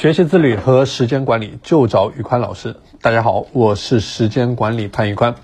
学习自律和时间管理就找宇宽老师。大家好，我是时间管理潘宇宽。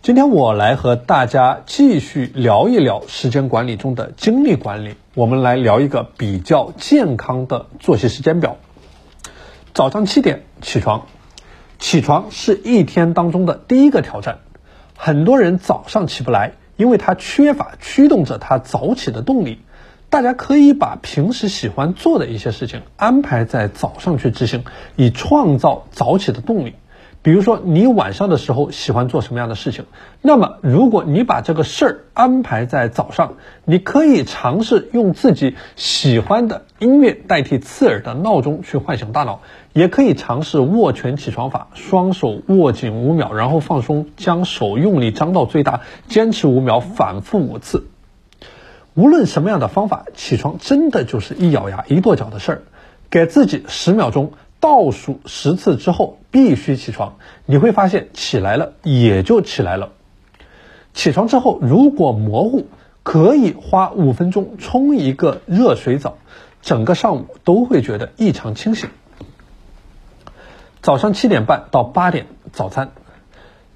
今天我来和大家继续聊一聊时间管理中的精力管理。我们来聊一个比较健康的作息时间表。早上七点起床，起床是一天当中的第一个挑战。很多人早上起不来，因为他缺乏驱动着他早起的动力。大家可以把平时喜欢做的一些事情安排在早上去执行，以创造早起的动力。比如说，你晚上的时候喜欢做什么样的事情？那么，如果你把这个事儿安排在早上，你可以尝试用自己喜欢的音乐代替刺耳的闹钟去唤醒大脑，也可以尝试握拳起床法，双手握紧五秒，然后放松，将手用力张到最大，坚持五秒，反复五次。无论什么样的方法，起床真的就是一咬牙一跺脚的事儿。给自己十秒钟，倒数十次之后必须起床，你会发现起来了也就起来了。起床之后如果模糊，可以花五分钟冲一个热水澡，整个上午都会觉得异常清醒。早上七点半到八点早餐，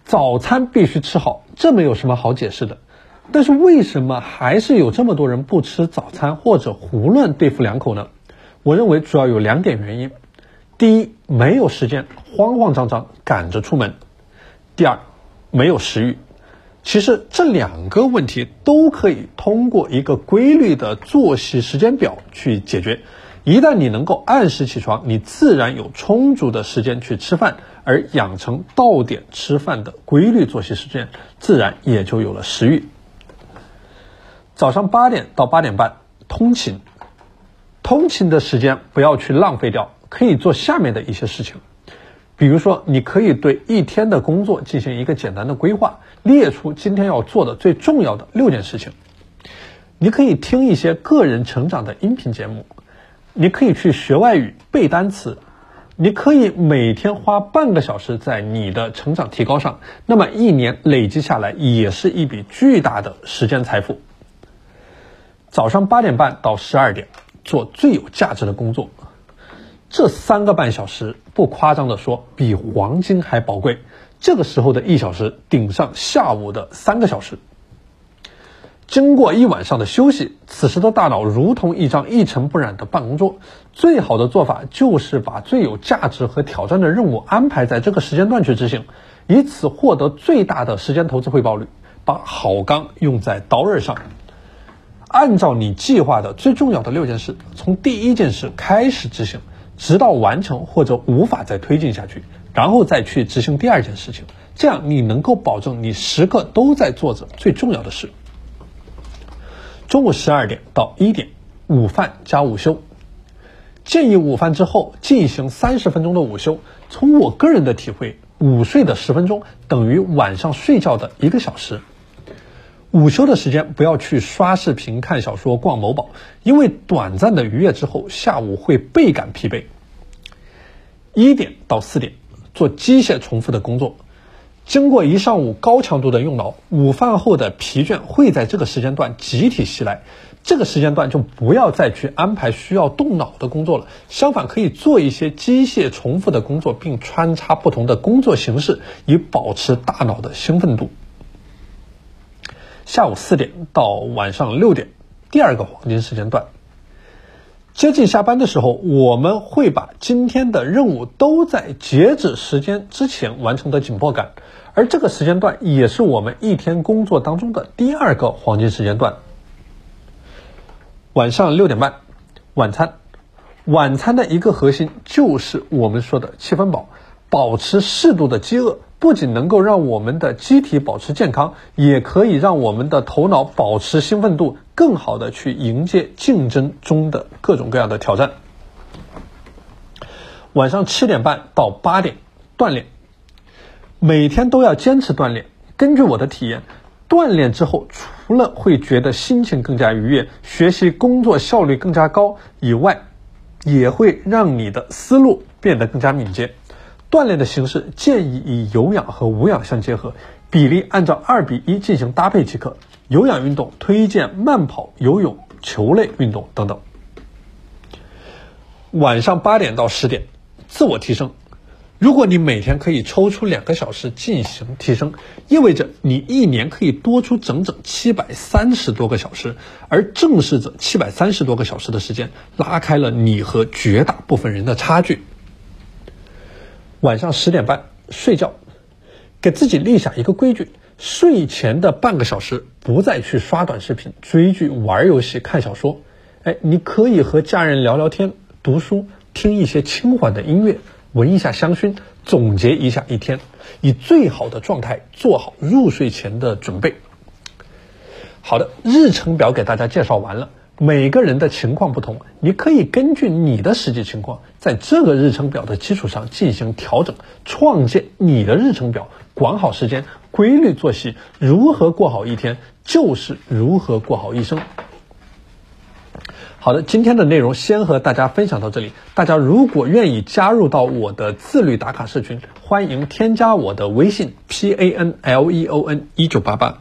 早餐必须吃好，这没有什么好解释的。但是为什么还是有这么多人不吃早餐或者胡乱对付两口呢？我认为主要有两点原因：第一，没有时间，慌慌张张赶着出门；第二，没有食欲。其实这两个问题都可以通过一个规律的作息时间表去解决。一旦你能够按时起床，你自然有充足的时间去吃饭，而养成到点吃饭的规律作息时间，自然也就有了食欲。早上八点到八点半通勤，通勤的时间不要去浪费掉，可以做下面的一些事情。比如说，你可以对一天的工作进行一个简单的规划，列出今天要做的最重要的六件事情。你可以听一些个人成长的音频节目，你可以去学外语背单词，你可以每天花半个小时在你的成长提高上，那么一年累积下来也是一笔巨大的时间财富。早上八点半到十二点做最有价值的工作，这三个半小时不夸张的说，比黄金还宝贵。这个时候的一小时顶上下午的三个小时。经过一晚上的休息，此时的大脑如同一张一尘不染的办公桌。最好的做法就是把最有价值和挑战的任务安排在这个时间段去执行，以此获得最大的时间投资回报率。把好钢用在刀刃上。按照你计划的最重要的六件事，从第一件事开始执行，直到完成或者无法再推进下去，然后再去执行第二件事情。这样你能够保证你时刻都在做着最重要的事。中午十二点到一点，午饭加午休，建议午饭之后进行三十分钟的午休。从我个人的体会，午睡的十分钟等于晚上睡觉的一个小时。午休的时间不要去刷视频、看小说、逛某宝，因为短暂的愉悦之后，下午会倍感疲惫。一点到四点做机械重复的工作，经过一上午高强度的用脑，午饭后的疲倦会在这个时间段集体袭来。这个时间段就不要再去安排需要动脑的工作了，相反可以做一些机械重复的工作，并穿插不同的工作形式，以保持大脑的兴奋度。下午四点到晚上六点，第二个黄金时间段。接近下班的时候，我们会把今天的任务都在截止时间之前完成的紧迫感，而这个时间段也是我们一天工作当中的第二个黄金时间段。晚上六点半，晚餐。晚餐的一个核心就是我们说的七分饱，保持适度的饥饿。不仅能够让我们的机体保持健康，也可以让我们的头脑保持兴奋度，更好的去迎接竞争中的各种各样的挑战。晚上七点半到八点锻炼，每天都要坚持锻炼。根据我的体验，锻炼之后除了会觉得心情更加愉悦、学习工作效率更加高以外，也会让你的思路变得更加敏捷。锻炼的形式建议以有氧和无氧相结合，比例按照二比一进行搭配即可。有氧运动推荐慢跑、游泳、球类运动等等。晚上八点到十点，自我提升。如果你每天可以抽出两个小时进行提升，意味着你一年可以多出整整七百三十多个小时，而正是这七百三十多个小时的时间，拉开了你和绝大部分人的差距。晚上十点半睡觉，给自己立下一个规矩：睡前的半个小时不再去刷短视频、追剧、玩游戏、看小说。哎，你可以和家人聊聊天、读书、听一些轻缓的音乐。闻一下香薰，总结一下一天，以最好的状态做好入睡前的准备。好的，日程表给大家介绍完了。每个人的情况不同，你可以根据你的实际情况，在这个日程表的基础上进行调整，创建你的日程表，管好时间，规律作息，如何过好一天，就是如何过好一生。好的，今天的内容先和大家分享到这里。大家如果愿意加入到我的自律打卡社群，欢迎添加我的微信 p a n l e o n 一九八八